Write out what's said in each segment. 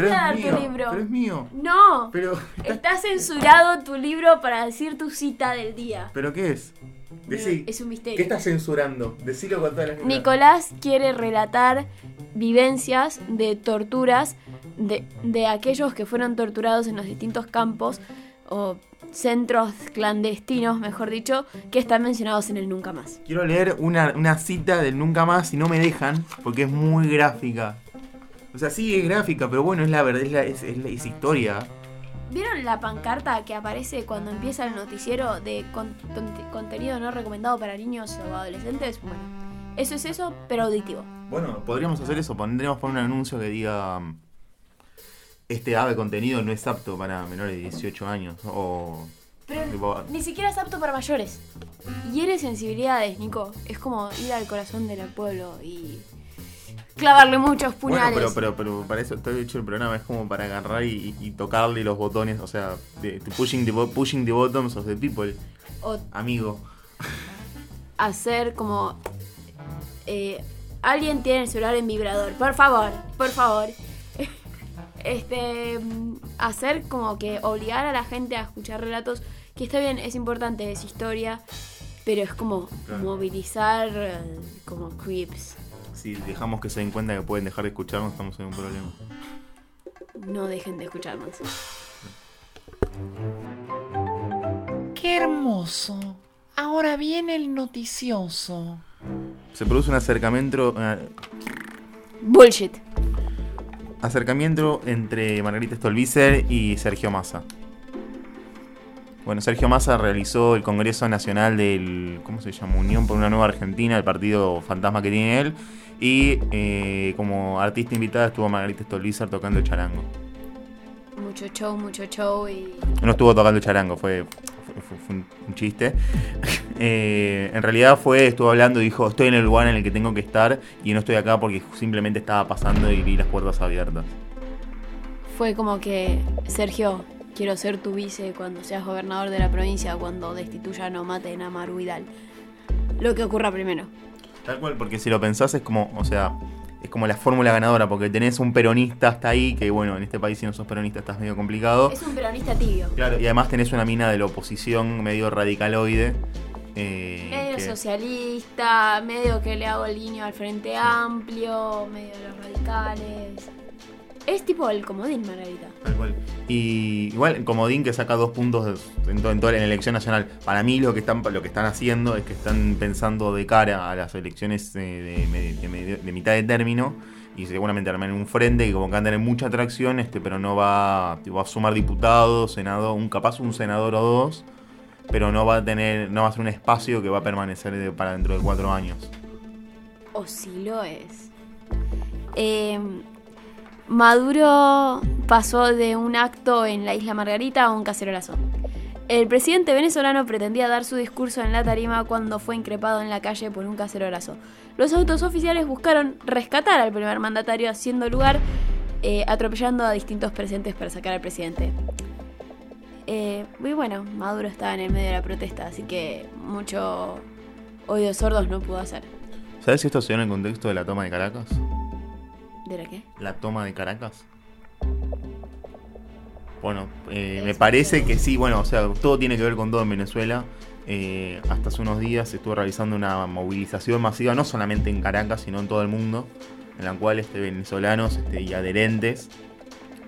Pero es dar mío. tu libro. Pero es mío. No. Pero. Está censurado tu libro para decir tu cita del día. ¿Pero qué es? Decí. Es un misterio. ¿Qué estás censurando? Decilo con todas las letras. Nicolás quiere relatar vivencias de torturas de, de aquellos que fueron torturados en los distintos campos o centros clandestinos, mejor dicho, que están mencionados en el Nunca Más. Quiero leer una, una cita del Nunca Más y no me dejan porque es muy gráfica. O sea, sí es gráfica, pero bueno, es la verdad, es, la- es- es es historia. ¿Vieron la pancarta que aparece cuando empieza el noticiero de con- con- contenido no recomendado para niños o adolescentes? Bueno, eso es eso, pero auditivo. Bueno, podríamos hacer eso, pondríamos por un anuncio que diga este ave contenido no es apto para menores de 18 años o Pero tipo, ni siquiera es apto para mayores. Hiere sensibilidades, Nico. Es como ir al corazón del pueblo y clavarle muchos bueno, puñales. pero, pero, pero para eso está hecho el programa, es como para agarrar y, y tocarle los botones, o sea, de- de pushing, the, pushing the buttons of the people, O amigo. hacer como... eh, alguien tiene el celular en vibrador. Por favor, por favor. Este, hacer como que obligar a la gente a escuchar relatos, que está bien, es importante, es historia, pero es como Claro. movilizar eh, como creeps. Si dejamos que se den cuenta que pueden dejar de escucharnos, estamos en un problema. No dejen de escucharnos. ¡Qué hermoso! Ahora viene el noticioso. Se produce un acercamiento, eh, Bullshit. acercamiento entre Margarita Stolbizer y Sergio Massa. Bueno, Sergio Massa realizó el Congreso Nacional del, ¿cómo se llama? Unión por una Nueva Argentina, el partido fantasma que tiene él. Y eh, como artista invitada estuvo Margarita Stolbizer tocando el charango. Mucho show, mucho show y... No estuvo tocando el charango, fue, fue, fue- fue un, un chiste. Eh, en realidad fue, estuvo hablando y dijo, estoy en el lugar en el que tengo que estar y no estoy acá porque simplemente estaba pasando y vi las puertas abiertas. Fue como que, Sergio, quiero ser tu vice cuando seas gobernador de la provincia, cuando destituyan o maten a Maru Vidal. Lo que ocurra primero. Tal cual, porque si lo pensás es como, o sea, es como la fórmula ganadora, porque tenés un peronista hasta ahí, que bueno, en este país si no sos peronista estás medio complicado. Es un peronista tibio. Claro, y además tenés una mina de la oposición medio radicaloide. eh, Medio que- socialista, medio que le hago el guiño al Frente Amplio, medio de los radicales. Es tipo el comodín, Margarita. Tal cual. Y igual el Comodín que saca dos puntos en, to- en toda la elección nacional. Para mí lo que están lo que están haciendo es que están pensando de cara a las elecciones eh, de, mitad de término y seguramente arman un frente que como que van a tener mucha atracción, este, pero no va, va a sumar diputados, senador, un capaz un senador o dos, pero no va a tener, no va a ser un espacio que va a permanecer de- para dentro de cuatro años. O si lo es. Eh, Maduro pasó de un acto en la isla Margarita a un cacerolazo. El presidente venezolano pretendía dar su discurso en la tarima cuando fue increpado en la calle por un cacerolazo. Los autos oficiales buscaron rescatar al primer mandatario haciendo lugar, eh, atropellando a distintos presentes para sacar al presidente. Eh, bueno, Maduro estaba en el medio de la protesta, así que mucho oídos sordos no pudo hacer. ¿Sabes si esto se dio en el contexto de la toma de Caracas? ¿De la qué? la toma de Caracas? Bueno, eh, me parece que sí, bueno, o sea, todo tiene que ver con todo en Venezuela. Eh, hasta hace unos días se estuvo realizando una movilización masiva, no solamente en Caracas, sino en todo el mundo, en la cual este, venezolanos este, y adherentes,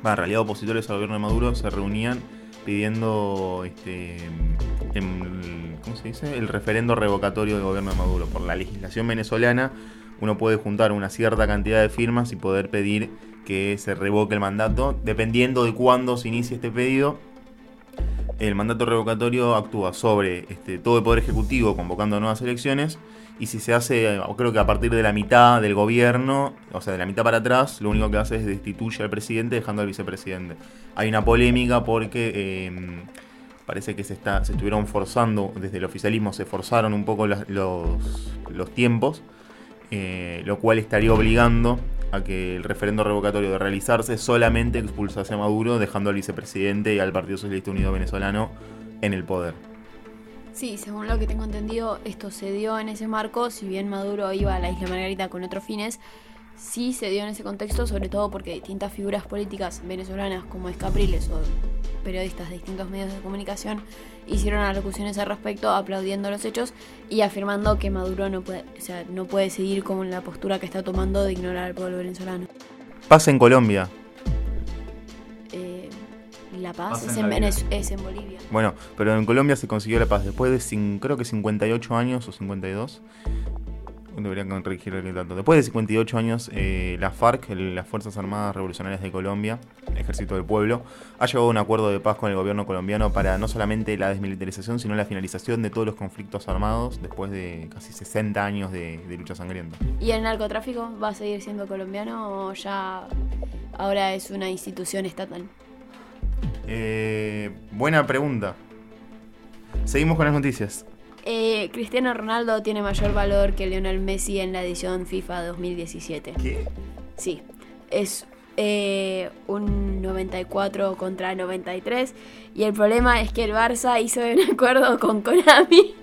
en realidad opositores al gobierno de Maduro, se reunían pidiendo este, em, ¿cómo se dice? el referendo revocatorio del gobierno de Maduro. Por la legislación venezolana, uno puede juntar una cierta cantidad de firmas y poder pedir que se revoque el mandato, dependiendo de cuándo se inicie este pedido. El mandato revocatorio actúa sobre este, todo el Poder Ejecutivo convocando nuevas elecciones y si se hace, creo que a partir de la mitad del gobierno, o sea, de la mitad para atrás, lo único que hace es destituye al presidente dejando al vicepresidente. Hay una polémica porque eh, parece que se, está, se estuvieron forzando, desde el oficialismo se forzaron un poco los, los tiempos, eh, lo cual estaría obligando a que el referendo revocatorio de realizarse solamente expulsase a Maduro, dejando al vicepresidente y al Partido Socialista Unido Venezolano en el poder. Sí, según lo que tengo entendido, esto se dio en ese marco, si bien Maduro iba a la isla Margarita con otros fines, sí se dio en ese contexto, sobre todo porque distintas figuras políticas venezolanas como Escapriles o periodistas de distintos medios de comunicación hicieron alocuciones al respecto aplaudiendo los hechos y afirmando que Maduro no puede, o sea, no puede seguir con la postura que está tomando de ignorar al pueblo venezolano. Pasa en Colombia. Eh, la paz Paz es en en, Venez- es en Bolivia. Bueno, pero en Colombia se consiguió la paz después de, creo que 58 años o 52. Debería corregir el dato. Después de 58 años, eh, la FARC, el- las Fuerzas Armadas Revolucionarias de Colombia, el Ejército del Pueblo, ha llegado a un acuerdo de paz con el gobierno colombiano para no solamente la desmilitarización, sino la finalización de todos los conflictos armados después de casi 60 años de, de lucha sangrienta. ¿Y el narcotráfico va a seguir siendo colombiano o ya ahora es una institución estatal? Eh, buena pregunta. Seguimos con las noticias. Eh, Cristiano Ronaldo tiene mayor valor que Lionel Messi en la edición FIFA 2017. ¿Qué? Sí, es eh, un 94 contra 93 y el problema es que el Barça hizo un acuerdo con Konami,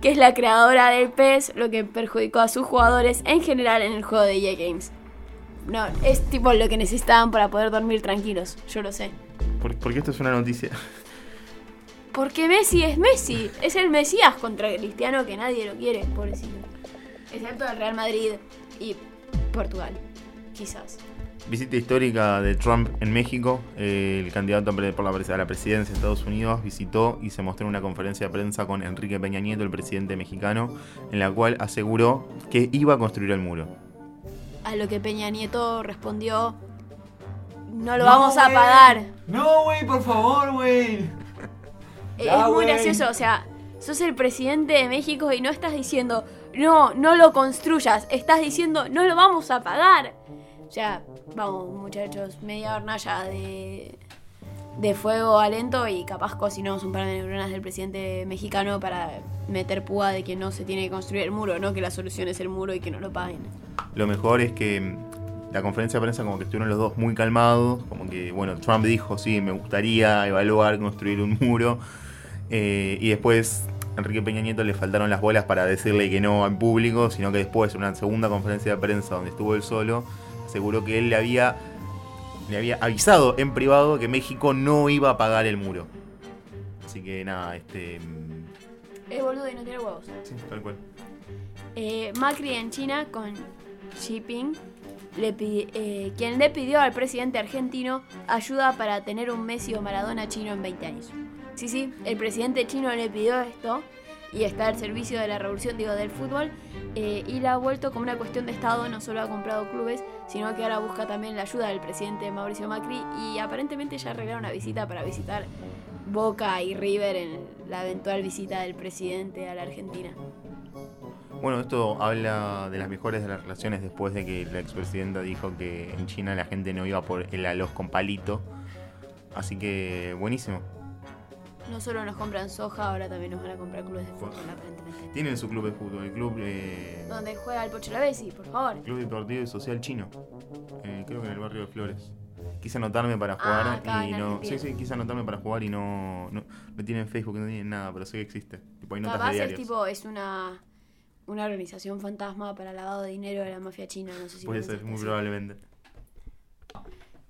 que es la creadora del PES, lo que perjudicó a sus jugadores en general en el juego de EA Games. No, es tipo lo que necesitaban para poder dormir tranquilos, yo lo sé. ¿Por- porque esto es una noticia. Porque Messi es Messi, es el Mesías contra Cristiano que nadie lo quiere, pobrecito. Excepto el Real Madrid y Portugal, quizás. Visita histórica de Trump en México. Eh, el candidato a por la, pres- a la presidencia de Estados Unidos visitó y se mostró en una conferencia de prensa con Enrique Peña Nieto, el presidente mexicano, en la cual aseguró que iba a construir el muro. A lo que Peña Nieto respondió, no lo No, vamos a pagar. No, güey, por favor, güey. Eh, Ya, es muy gracioso, o sea, sos el presidente de México y no estás diciendo, no, no lo construyas, estás diciendo, no lo vamos a pagar. O sea, vamos, muchachos, media hornalla de, de fuego a lento y capaz cocinamos un par de neuronas del presidente mexicano para meter púa de que no se tiene que construir el muro, no que la solución es el muro y que no lo paguen. Lo mejor es que mm, la conferencia de prensa como que estuvieron los dos muy calmados, como que, bueno, Trump dijo, sí, me gustaría evaluar construir un muro, eh, y después Enrique Peña Nieto le faltaron las bolas para decirle que no en público, sino que después, en una segunda conferencia de prensa donde estuvo él solo, aseguró que él le había, le había avisado en privado que México no iba a pagar el muro. Así que nada, este... mm, Es boludo y no tiene huevos. Sí, tal cual. Eh, Macri en China con Xi Jinping, le pi- eh, quien le pidió al presidente argentino ayuda para tener un Messi o Maradona chino en 20 años. Sí, sí, el presidente chino le pidió esto y está al servicio de la revolución, digo, del fútbol, eh, y la ha vuelto como una cuestión de Estado, no solo ha comprado clubes, sino que ahora busca también la ayuda del presidente Mauricio Macri y aparentemente ya arreglaron una visita para visitar Boca y River en la eventual visita del presidente a la Argentina. Bueno, esto habla de las mejores de las relaciones después de que la expresidenta dijo que en China la gente no iba por el alos con palito. Así que buenísimo. No solo nos compran soja, ahora también nos van a comprar clubes de fútbol, aparentemente. Tienen su club de fútbol, el club, eh, Donde juega el Pocho Lavesi, por favor. Club Deportivo y Social Chino. Eh, creo que en el barrio de Flores. Quise anotarme para Ah, jugar acá y no. Sí, sí, quise anotarme para jugar y no, no. No tienen Facebook, no tienen nada, pero sé que existe. Tipo, hay notas Capaz de es tipo, es una, una organización fantasma para lavado de dinero de la mafia china, no sé si Puede ser, muy así. probablemente.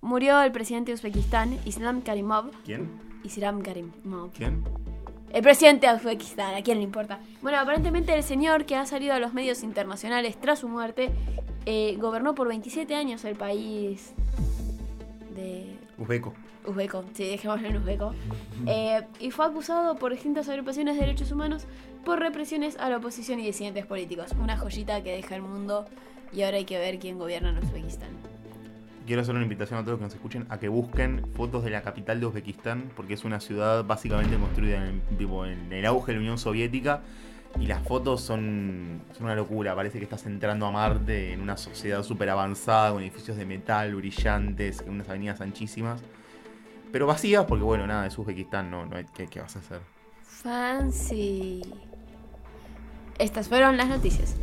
Murió el presidente de Uzbekistán, Islam Karimov. ¿Quién? Islam Karimov. ¿Quién? El presidente de Uzbekistán, ¿a quién le importa? Bueno, aparentemente el señor que ha salido a los medios internacionales tras su muerte eh, gobernó por 27 años el país de Uzbeco. Uzbeko, sí, dejémoslo en Uzbeko. Eh, y fue acusado por distintas agrupaciones de derechos humanos por represiones a la oposición y disidentes políticos. Una joyita que deja el mundo y ahora hay que ver quién gobierna en Uzbekistán. Quiero hacer una invitación a todos los que nos escuchen a que busquen fotos de la capital de Uzbekistán, porque es una ciudad básicamente construida en el, tipo, en el auge de la Unión Soviética. Y las fotos son, son una locura. Parece que estás entrando a Marte en una sociedad súper avanzada, con edificios de metal brillantes, con unas avenidas anchísimas. Pero vacías, porque bueno, nada, es Uzbekistán, no, no hay- ¿qué, qué vas a hacer? Fancy. Estas fueron las noticias.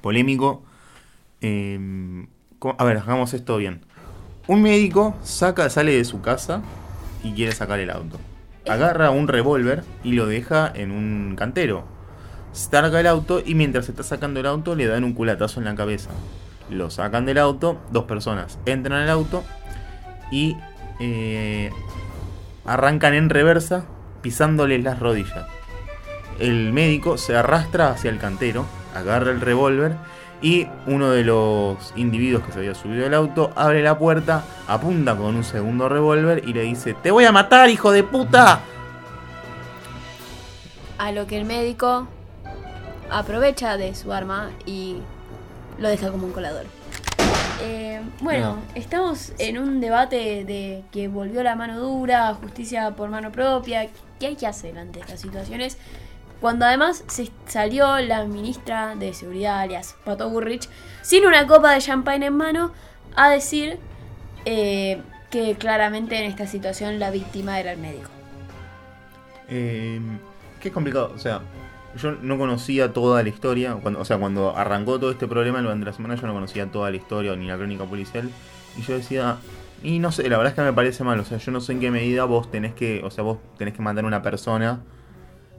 Polémico. ¿cómo? a ver, hagamos esto bien. Un médico saca, sale de su casa y quiere sacar el auto. agarra un revólver y lo deja en un cantero. Starga el auto y mientras está sacando el auto le dan un culatazo en la cabeza. Lo sacan del auto, dos personas entran al auto y eh, arrancan en reversa pisándoles las rodillas. El médico se arrastra hacia el cantero, agarra el revólver y uno de los individuos que se había subido al auto abre la puerta, apunta con un segundo revólver y le dice, te voy a matar, hijo de puta. A lo que el médico aprovecha de su arma y lo deja como un colador. Eh, bueno, No. estamos en un debate de que volvió la mano dura, justicia por mano propia. ¿Qué hay que hacer ante estas situaciones? Cuando además se salió la ministra de Seguridad, alias Pato Burrich, sin una copa de champagne en mano, a decir eh, que claramente en esta situación la víctima era el médico. Eh, que es complicado, o sea, yo no conocía toda la historia, cuando, o sea, cuando arrancó todo este problema durante la semana yo no conocía toda la historia ni la crónica policial y yo decía, y no sé, la verdad es que me parece mal, o sea, yo no sé en qué medida vos tenés que, o sea, vos tenés que matar a una persona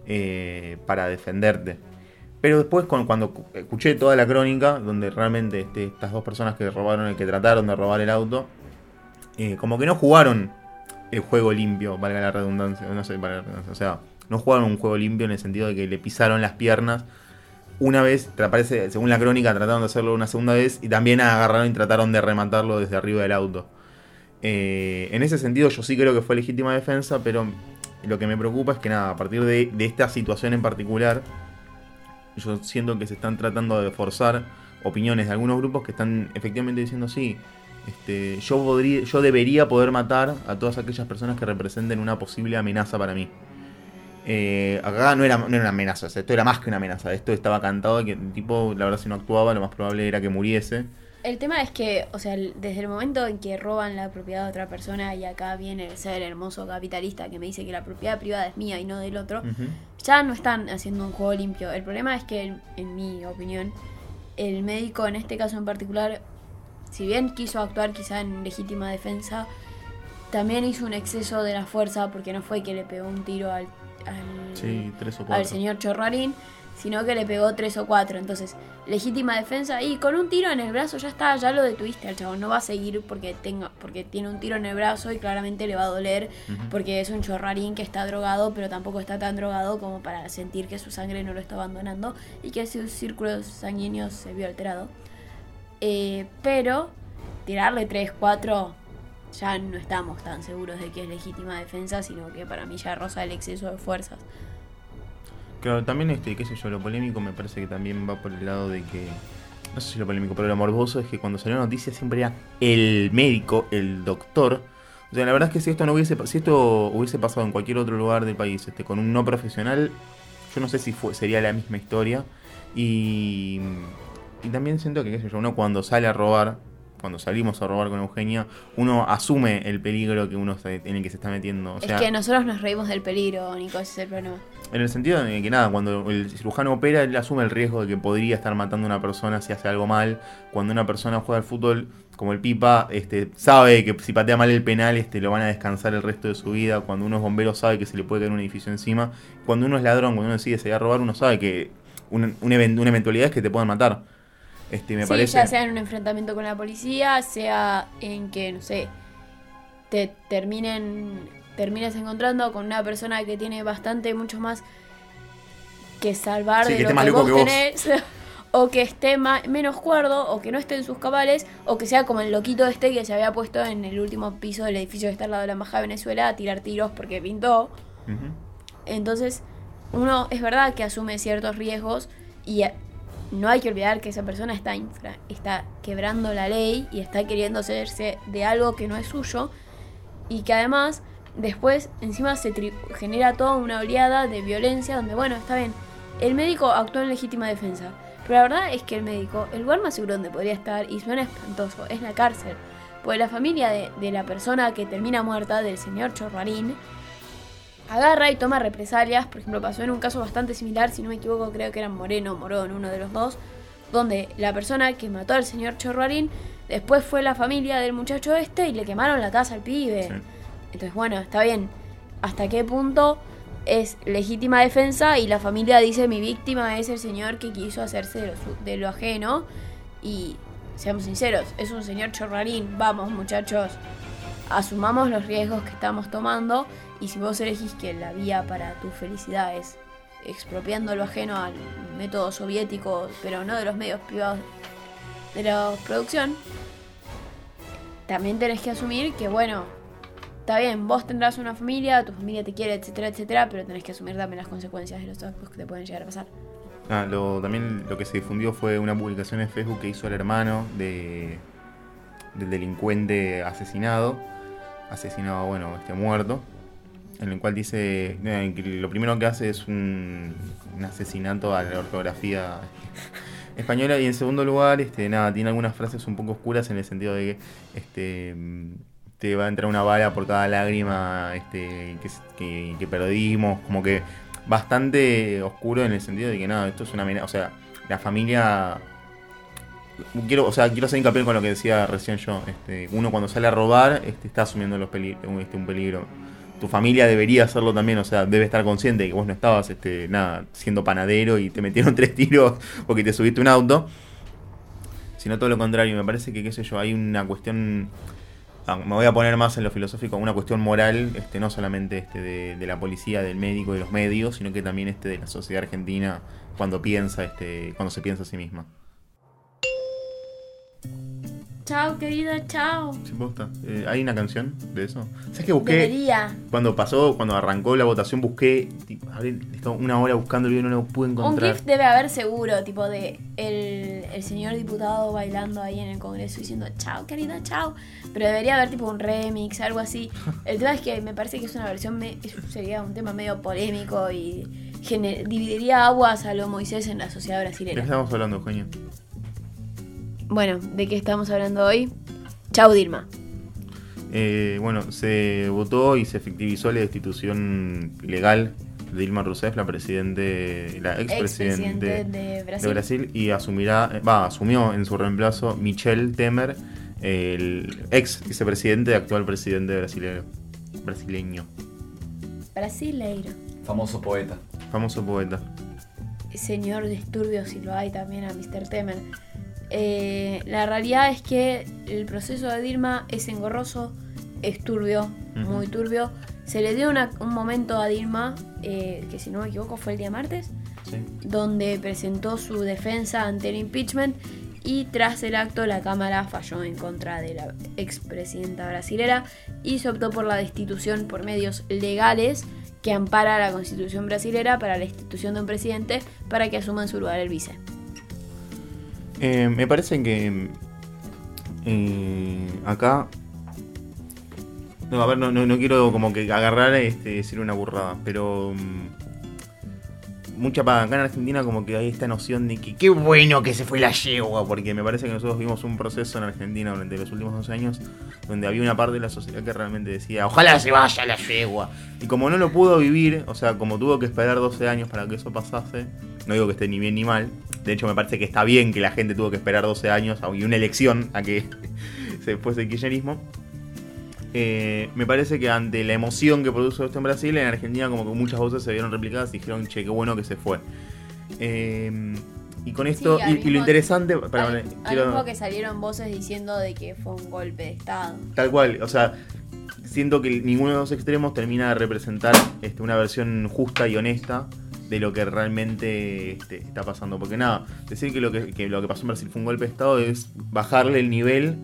eh, para defenderte. Pero después cuando, cuando cu- escuché toda la crónica, donde realmente este, estas dos personas que robaron, que trataron de robar el auto, eh, como que no jugaron el juego limpio, valga la redundancia, no sé, la redundancia, o sea, no jugaron un juego limpio en el sentido de que le pisaron las piernas. Una vez, según la crónica, trataron de hacerlo una segunda vez y también agarraron y trataron de rematarlo desde arriba del auto. Eh, en ese sentido yo sí creo que fue legítima defensa, pero lo que me preocupa es que nada, a partir de, esta situación en particular, yo siento que se están tratando de forzar opiniones de algunos grupos que están efectivamente diciendo sí. Este, yo podría, yo debería poder matar a todas aquellas personas que representen una posible amenaza para mí. Eh, acá no era, no era una amenaza, esto era más que una amenaza. Esto estaba cantado que tipo, la verdad, si no actuaba, lo más probable era que muriese. El tema es que, o sea, desde el momento en que roban la propiedad de otra persona y acá viene el ser hermoso capitalista que me dice que la propiedad privada es mía y no del otro, Ujú. ya no están haciendo un juego limpio. El problema es que, en, en mi opinión, el médico en este caso en particular, si bien quiso actuar quizá en legítima defensa, también hizo un exceso de la fuerza porque no fue que le pegó un tiro al, al, Sí, tres o cuatro. al señor Chorrarín, sino que le pegó tres o cuatro. Entonces, legítima defensa y con un tiro en el brazo ya está, ya lo detuviste al chabón. No va a seguir porque tenga, porque tiene un tiro en el brazo y claramente le va a doler porque es un Chorrarín que está drogado, pero tampoco está tan drogado como para sentir que su sangre no lo está abandonando y que sus círculos sanguíneos se vio alterado. Eh, pero tirarle 3, 4 ya no estamos tan seguros de que es legítima defensa, sino que para mí ya roza el exceso de fuerzas. Claro, también este, qué sé yo, lo polémico me parece que también va por el lado de que. No sé si lo polémico, pero lo morboso es que cuando salió la noticia siempre era el médico, el doctor. O sea, la verdad es que si esto no hubiese si esto hubiese pasado en cualquier otro lugar del país, este, con un no profesional, yo no sé si fue, sería la misma historia. Y, y también siento que, qué sé yo, uno cuando sale a robar, cuando salimos a robar con Eugenia, uno asume el peligro que uno se- en el que se está metiendo. O sea, es que nosotros nos reímos del peligro, Nico, ese es el problema. En el sentido de que nada, cuando el cirujano opera, él asume el riesgo de que podría estar matando a una persona si hace algo mal. Cuando una persona juega al fútbol, como el Pipa, este, sabe que si patea mal el penal, este, lo van a descansar el resto de su vida. Cuando uno es bombero, sabe que se le puede caer un edificio encima. Cuando uno es ladrón, cuando uno decide salir a robar, uno sabe que un- un even- una eventualidad es que te puedan matar. Este, me sí, parece. ya sea en un enfrentamiento con la policía, sea en que, no sé, te terminen termines encontrando con una persona que tiene bastante, mucho más que salvar Sí, de que lo más que vos que vos. tenés. O que esté ma- menos cuerdo, o que no esté en sus cabales, o que sea como el loquito este que se había puesto en el último piso del edificio que está al lado de la Embajada de Venezuela a tirar tiros porque pintó. Entonces, uno es verdad que asume ciertos riesgos y eh, no hay que olvidar que esa persona está, infra- está quebrando la ley y está queriendo hacerse de algo que no es suyo y que además después encima se genera toda una oleada de violencia donde, bueno, está bien, el médico actuó en legítima defensa, pero la verdad es que el médico, el lugar más seguro donde podría estar, y suena espantoso, es la cárcel. Porque la familia de, de la persona que termina muerta, del señor Chorrarín, agarra y toma represalias. Por ejemplo, pasó en un caso bastante similar, si no me equivoco, creo que eran Moreno Morón, uno de los dos, donde la persona que mató al señor Chorrarín después fue la familia del muchacho este y le quemaron la casa al pibe. Sí. Entonces, bueno, está bien. hasta qué punto es legítima defensa y la familia dice mi víctima es el señor que quiso hacerse de lo, ajeno y seamos sinceros, es un señor chorrarín, vamos muchachos, asumamos los riesgos que estamos tomando. Y si vos elegís que la vía para tu felicidad es expropiando lo ajeno al método soviético, pero no de los medios privados de la producción, también tenés que asumir que, bueno, está bien, vos tendrás una familia, tu familia te quiere, etcétera, etcétera, pero tenés que asumir también las consecuencias de los actos que te pueden llegar a pasar. Ah, también lo que se difundió fue una publicación en Facebook que hizo el hermano de, del delincuente asesinado, asesinado, bueno, este muerto, en el cual dice eh, lo primero que hace es un, un asesinato a la ortografía española y en segundo lugar, este, nada, tiene algunas frases un poco oscuras en el sentido de que este mm, te va a entrar una bala por cada lágrima este, que, perdimos, como que bastante oscuro en el sentido de que nada, esto es una amenaza, o sea, la familia quiero, o sea, quiero hacer hincapié con lo que decía recién yo, este, uno cuando sale a robar, este, está asumiendo los peli- este, un peligro. Tu familia debería hacerlo también, o sea, debe estar consciente de que vos no estabas, este, nada, siendo panadero y te metieron tres tiros porque te subiste un auto. Sino todo lo contrario, me parece que, qué sé yo, hay una cuestión me voy a poner más en lo filosófico, una cuestión moral, este, no solamente este, de, de la policía, del médico, de los medios, sino que también este, de la sociedad argentina cuando piensa, este, cuando se piensa a sí misma. Chao, querida, chao. ¿Sí, posta? Eh, ¿Hay una canción de eso? ¿Sabes que busqué? Debería. Cuando pasó, cuando arrancó la votación, busqué, tipo, una hora buscando el video y no lo pude Un encontrar. GIF debe haber seguro, tipo de el, el señor diputado bailando ahí en el Congreso diciendo chao, querida, chao. Pero debería haber tipo un remix, algo así. El tema es que me parece que es una versión, me- sería un tema medio polémico y gener- dividiría aguas a lo Moisés en la sociedad ¿De qué estamos hablando, Eugenio? Bueno, ¿de qué estamos hablando hoy? Chao, Dilma. Eh, bueno, se votó y se efectivizó la destitución legal Dilma Rousseff, la presidente, la expresidente Expresidente de Brasil. de Brasil, y asumirá, va, asumió en su reemplazo Michel Temer, el ex vicepresidente y actual presidente brasileño. brasileño. Brasileiro. Famoso poeta. Famoso poeta. señor disturbio si lo hay también a Mr. Temer. Eh, la realidad es que el proceso de Dilma es engorroso, es turbio, muy turbio. Se le dio una- un momento a Dilma, eh, que si no me equivoco fue el día martes, Sí. donde presentó su defensa ante el impeachment y tras el acto la Cámara falló en contra de la expresidenta brasilera y se optó por la destitución por medios legales que ampara la constitución brasilera para la institución de un presidente para que asuma en su lugar el vice. Eh, me parece que eh, acá. No, a ver, no, no, quiero como que agarrar este decir una burrada, pero. mm, mucha pa- acá en Argentina como que hay esta noción de que qué bueno que se fue la yegua, porque me parece que nosotros vimos un proceso en Argentina durante los últimos dos años donde había una parte de la sociedad que realmente decía, ojalá se vaya la yegua. Y como no lo pudo vivir, o sea, como tuvo que esperar 12 años para que eso pasase, no digo que esté ni bien ni mal, de hecho me parece que está bien que la gente tuvo que esperar 12 años y una elección a que se fuese el kirchnerismo. Eh, me parece que ante la emoción que produjo esto en Brasil, en Argentina como que muchas voces se vieron replicadas y dijeron, che, qué bueno que se fue. Eh, y con esto, Sí, y, y lo interesante, perdón, Al- mismo que salieron voces diciendo de que fue un golpe de Estado. Tal cual, o sea, siento que ninguno de los extremos termina de representar este, una versión justa y honesta de lo que realmente este, está pasando. Porque nada, decir que lo que, que lo que pasó en Brasil fue un golpe de Estado es bajarle el nivel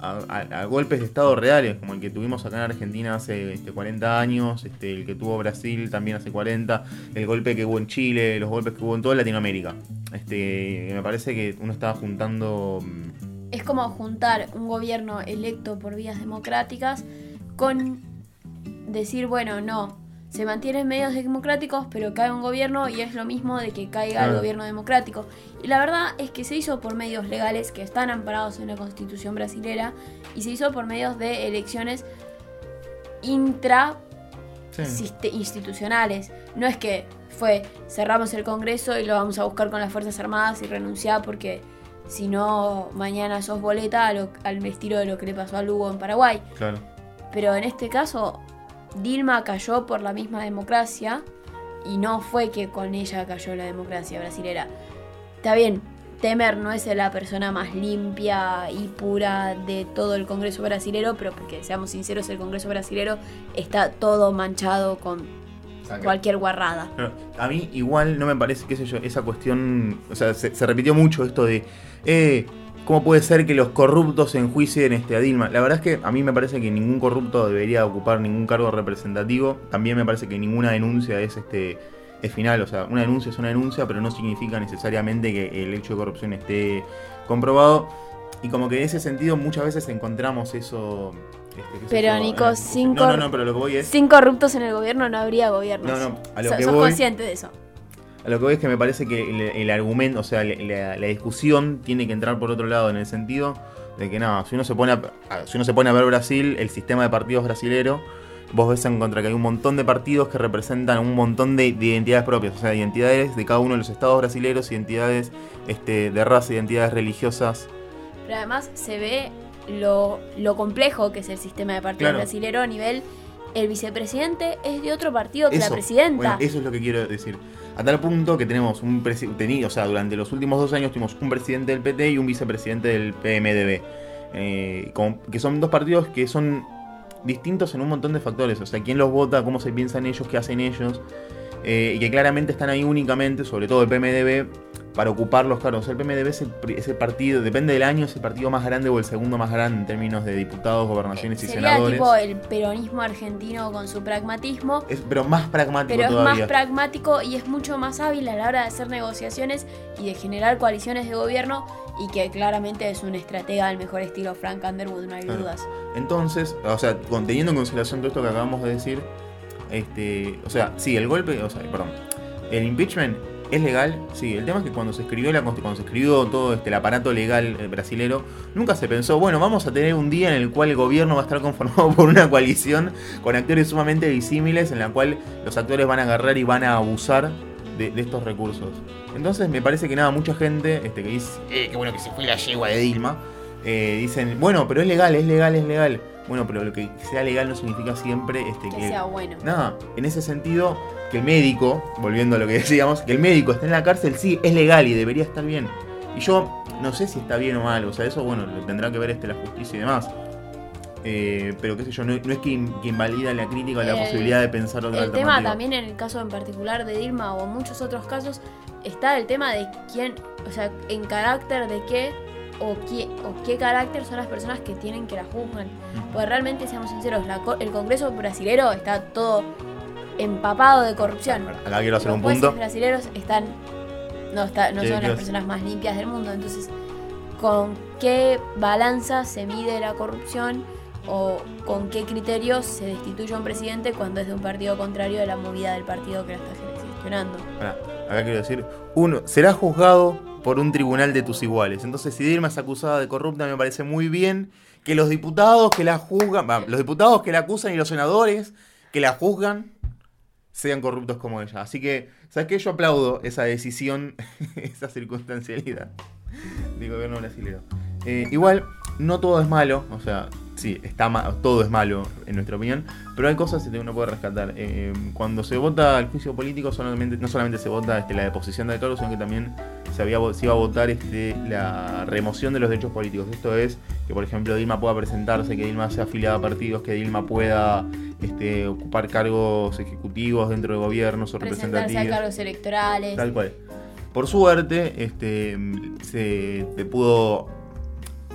a, golpes de Estado reales, como el que tuvimos acá en Argentina hace este, 40 años, este, el que tuvo Brasil también hace 40, el golpe que hubo en Chile, los golpes que hubo en toda Latinoamérica. Este, me parece que uno estaba juntando... mm, Es como juntar un gobierno electo por vías democráticas con decir, bueno, no, se mantienen medios democráticos, pero cae un gobierno y es lo mismo de que caiga el gobierno democrático. Y la verdad es que se hizo por medios legales que están amparados en la constitución brasilera y se hizo por medios de elecciones intra institucionales. No es que fue cerramos el Congreso y lo vamos a buscar con las Fuerzas Armadas y renunciar porque si no mañana sos boleta lo- al estilo de lo que le pasó a Lugo en Paraguay. Claro. Pero en este caso Dilma cayó por la misma democracia y no fue que con ella cayó la democracia brasilera. Está bien, Temer no es la persona más limpia y pura de todo el Congreso brasilero, pero porque seamos sinceros, el Congreso brasilero está todo manchado con cualquier guarrada. A mí igual no me parece, qué sé yo, esa cuestión, o sea, se, se repitió mucho esto de, eh, ¿cómo puede ser que los corruptos enjuicien este, a Dilma? La verdad es que a mí me parece que ningún corrupto debería ocupar ningún cargo representativo, también me parece que ninguna denuncia es este es final, o sea, una denuncia es una denuncia, pero no significa necesariamente que el hecho de corrupción esté comprobado. Y como que en ese sentido muchas veces encontramos eso... este, Pero, Nico, eh, sin No, no, cor- no, pero lo que voy es... Sin corruptos en el gobierno no habría gobierno. No, no, a lo So- que sos voy- consciente de eso. A lo que voy es que me parece que el, el argumento, o sea, la, la- la discusión tiene que entrar por otro lado en el sentido de que nada, si uno se pone a, si uno se pone a ver Brasil, el sistema de partidos brasilero, vos ves en contra que hay un montón de partidos que representan un montón de, de identidades propias, o sea, identidades de cada uno de los estados brasileros, identidades este, de raza, identidades religiosas. Pero además se ve lo, lo complejo que es el sistema de partidos Claro. brasilero a nivel. El vicepresidente es de otro partido que la Eso, presidenta. Bueno, eso es lo que quiero decir. A tal punto que tenemos un presidente, o sea, durante los últimos dos años tuvimos un presidente del PT y un vicepresidente del PMDB. eh, que son dos partidos que son distintos en un montón de factores. O sea, quién los vota, cómo se piensan ellos, qué hacen ellos. eh, y que claramente están ahí únicamente, sobre todo el PMDB, para ocupar los cargos. El PMDB es el, es el partido, depende del año, es el partido más grande o el segundo más grande en términos de diputados, gobernaciones y Sería senadores. tipo el peronismo argentino con su pragmatismo. Es- pero más pragmático Pero es todavía. más pragmático y es mucho más hábil a la hora de hacer negociaciones y de generar coaliciones de gobierno y que claramente es un estratega al mejor estilo Frank Underwood, no hay Claro. dudas. Entonces, o sea, teniendo en consideración todo esto que acabamos de decir, este, o sea, sí, el golpe, o sea, perdón, el impeachment es legal, sí. El tema es que cuando se escribió la cuando se escribió todo este el aparato legal eh, brasilero, nunca se pensó, bueno, vamos a tener un día en el cual el gobierno va a estar conformado por una coalición con actores sumamente disímiles, en la cual los actores van a agarrar y van a abusar de, de estos recursos. Entonces me parece que nada, mucha gente este, que dice, eh, qué bueno que se fue la yegua de Dilma, eh, dicen, bueno, pero es legal, es legal, es legal. Bueno, pero lo que sea legal no significa siempre este, Que sea bueno. Nada, en ese sentido, que el médico, volviendo a lo que decíamos, que el médico esté en la cárcel, sí, es legal y debería estar bien. Y yo no sé si está bien o mal, o sea, eso, bueno, lo tendrá que ver este, la justicia y demás. Eh, pero qué sé yo, no, no es que, in- que invalida la crítica o la El- posibilidad de pensar otra El tema también en el caso en particular de Dilma o muchos otros casos está el tema de quién, o sea, en carácter de qué o qué, o qué carácter son las personas que tienen que la juzgan. Porque realmente, seamos sinceros, la el Congreso brasilero está todo empapado de corrupción. Acá quiero hacer Los un punto. brasileros están no está, no son las personas más limpias del mundo, entonces con qué balanza se mide la corrupción o con qué criterios se destituye a un presidente cuando es de un partido contrario de la movida del partido que la está gestionando. Acá quiero decir, uno, será juzgado por un tribunal de tus iguales. Entonces, si Dilma es acusada de corrupta, me parece muy bien que los diputados que la juzgan, los diputados que la acusan y los senadores que la juzgan sean corruptos como ella. Así que, ¿sabes qué? Yo aplaudo esa decisión, esa circunstancialidad del gobierno brasileño. Eh, igual, no todo es malo, o sea, sí, está ma- todo es malo en nuestra opinión, pero hay cosas que uno puede rescatar. Eh, cuando se vota el juicio político, no solamente se vota este, la deposición del cargo, sino que también se, había, se iba a votar este, la remoción de los derechos políticos. Esto es que, por ejemplo, Dilma pueda presentarse, que Dilma sea afiliada a partidos, que Dilma pueda este, ocupar cargos ejecutivos dentro de gobiernos o Presentarse a representativos. cargos electorales. Tal cual. Por suerte, este, se te pudo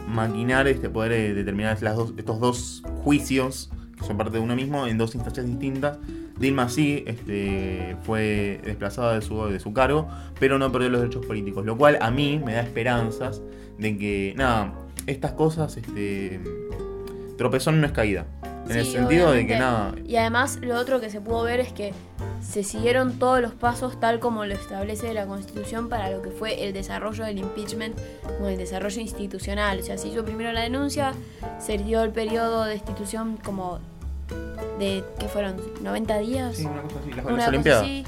maquinar este, poder eh, determinar las dos- estos dos juicios, que son parte de uno mismo, en dos instancias distintas. Dilma sí este, fue desplazada de su, de su cargo, pero no perdió los derechos políticos, lo cual a mí me da esperanzas de que, nada, estas cosas, este, tropezón no es caída. En el sentido de que nada, Y además lo otro que se pudo ver es que se siguieron todos los pasos tal como lo establece la Constitución para lo que fue el desarrollo del impeachment con el desarrollo institucional. O sea, se hizo primero la denuncia, se dio el periodo de destitución como de, ¿qué fueron? ¿90 días? sí, una cosa así, las, Una las cosa Olimpiadas. así.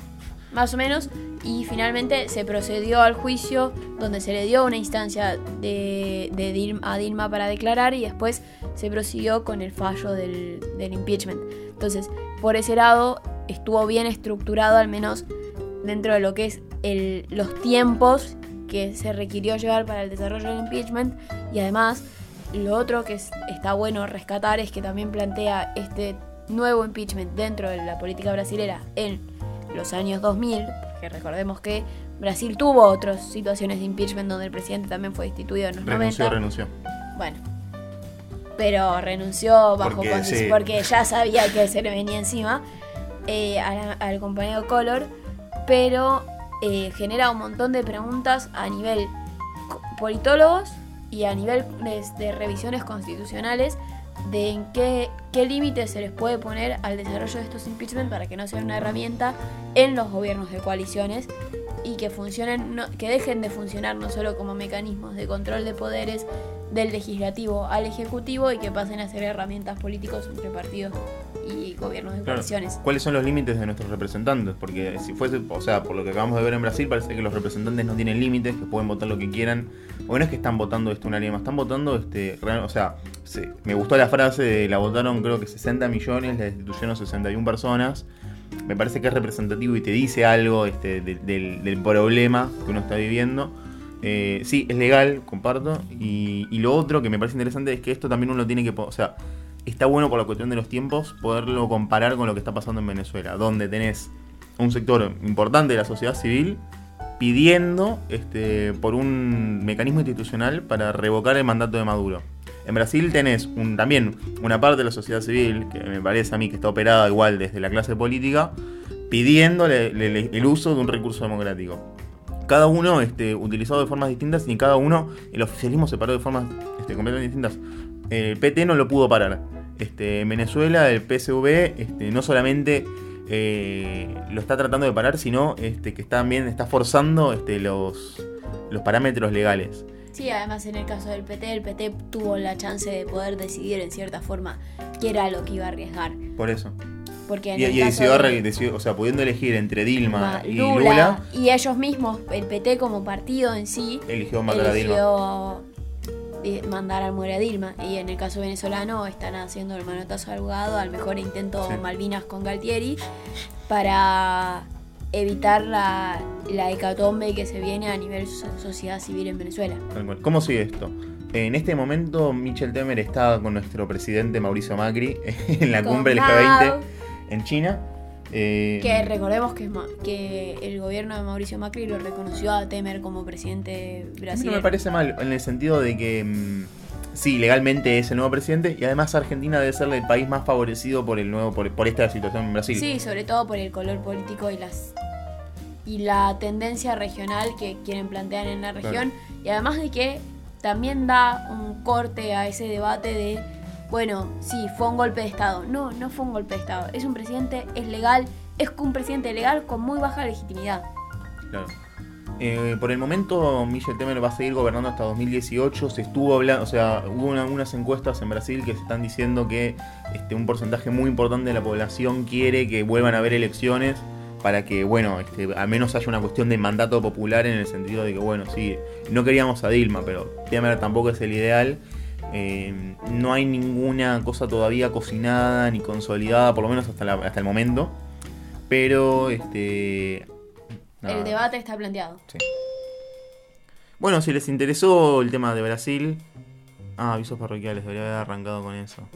más o menos, y finalmente se procedió al juicio donde se le dio una instancia de, de Dilma, a Dilma para declarar y después se prosiguió con el fallo del, del impeachment. Entonces, por ese lado, estuvo bien estructurado, al menos dentro de lo que es el, los tiempos que se requirió llevar para el desarrollo del impeachment y además lo otro que es- está bueno rescatar es que también plantea este nuevo impeachment dentro de la política brasilera en los años 2000, porque recordemos que Brasil tuvo otras situaciones de impeachment donde el presidente también fue destituido en los Renunció, 90. renunció. Bueno, pero renunció bajo Porque, sí. porque ya sabía que se le venía encima eh, al compañero Collor, pero eh, genera un montón de preguntas a nivel politólogos y a nivel de, de revisiones constitucionales de en qué, límites se les puede poner al desarrollo de estos impeachment para que no sea una herramienta en los gobiernos de coaliciones y que funcionen, que dejen de funcionar no solo como mecanismos de control de poderes del legislativo al ejecutivo y que pasen a ser herramientas políticos entre partidos y gobiernos de Claro. coaliciones. ¿Cuáles son los límites de nuestros representantes? Porque si fuese, o sea, por lo que acabamos de ver en Brasil, parece que los representantes no tienen límites, que pueden votar lo que quieran. O no es que están votando esto una ley más, están votando, este, o sea, se- me gustó la frase de la votaron creo que 60 millones, la destituyeron 61 personas. Me parece que es representativo y te dice algo este, de- del, del problema que uno está viviendo. Eh, sí, es legal, comparto. Y, lo otro que me parece interesante es que esto también uno tiene que... O sea, está bueno por la cuestión de los tiempos poderlo comparar con lo que está pasando en Venezuela, donde tenés un sector importante de la sociedad civil pidiendo este, por un mecanismo institucional para revocar el mandato de Maduro. En Brasil tenés un, también una parte de la sociedad civil, que me parece a mí que está operada igual desde la clase política, pidiendo le- le- le- el uso de un recurso democrático. Cada uno este, utilizado de formas distintas y cada uno, el oficialismo se paró de formas este, completamente distintas. El PT no lo pudo parar. Este, en Venezuela el PSV este, no solamente eh, lo está tratando de parar, sino este, que también está forzando este, los, los parámetros legales. Sí, además en el caso del PT, el PT tuvo la chance de poder decidir en cierta forma qué era lo que iba a arriesgar. Por eso. Porque en Y, el y caso decidió, de- re- decidió- o sea, pudiendo elegir entre Dilma Ma- y Lula, Lula, y ellos mismos, el PT como partido en sí, eligió matar a Dilma. eligió eh, mandar al muere a Dilma. Y en el caso venezolano están haciendo el manotazo al jugado al mejor intento Sí. Malvinas con Galtieri para evitar la, la hecatombe que se viene a nivel so- sociedad civil en Venezuela. ¿Cómo sigue esto? En este momento, Michel Temer está con nuestro presidente Mauricio Macri en la Con cumbre del Mao. G20 en China. Eh, Que recordemos que, que el gobierno de Mauricio Macri lo reconoció a Temer como presidente mí no brasileño. me parece mal, en el sentido de que mm, sí, legalmente es el nuevo presidente y además Argentina debe ser el país más favorecido por el nuevo por, por esta situación en Brasil. Sí, sobre todo por el color político y las y la tendencia regional que quieren plantear en la región y además de que también da un corte a ese debate de bueno, sí, fue un golpe de estado. No, no fue un golpe de estado. Es un presidente, es legal, es un presidente legal con muy baja legitimidad. Claro. Eh, por el momento, Michel Temer va a seguir gobernando hasta 2018. Se estuvo hablando, o sea, hubo una- unas encuestas en Brasil que se están diciendo que este, un porcentaje muy importante de la población quiere que vuelvan a haber elecciones para que, bueno, este, al menos haya una cuestión de mandato popular en el sentido de que, bueno, sí, no queríamos a Dilma, pero Temer tampoco es el ideal. Eh, no hay ninguna cosa todavía cocinada ni consolidada, por lo menos hasta, la- hasta el momento. Pero, este. nada. El debate está planteado. Sí. Bueno, si les interesó el tema de Brasil. Ah, avisos parroquiales, debería haber arrancado con eso.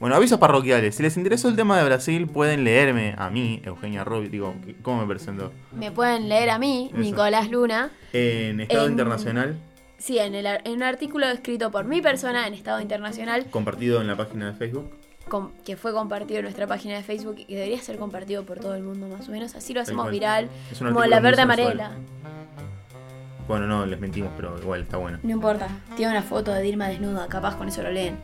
Bueno, avisos parroquiales. Si les interesó el tema de Brasil, pueden leerme a mí, Eugenia Robi. Digo, ¿cómo me presento? Me pueden leer a mí, Eso. Nicolás Luna, En Estado En- Internacional, sí, en, el, en un artículo escrito por mi persona en Estado Internacional, compartido en la página de Facebook. que fue compartido en nuestra página de Facebook y que debería ser compartido por todo el mundo más o menos. Así lo hacemos cual. viral, como la verde amarela. Bueno, no, les mentimos, pero igual está bueno. No importa, tiene una foto de Dilma desnuda, capaz con eso lo leen.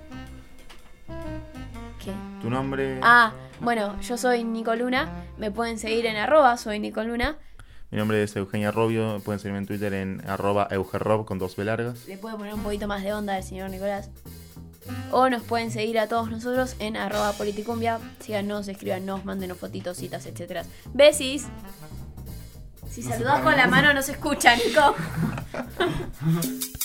¿Qué? ¿Tu nombre? Ah, bueno, yo soy Nico Luna, me pueden seguir en arroba, soy Nico Luna. Mi nombre es Eugenia Robio. Pueden seguirme en Twitter en arroba eugerob con dos B largas. Le puede poner un poquito más de onda al señor Nicolás. O nos pueden seguir a todos nosotros en arroba politicumbia. Síganos, escríbanos, mándenos fotitos, citas, etcétera. Besis. Si No saludás con la mano no se escucha, Nico.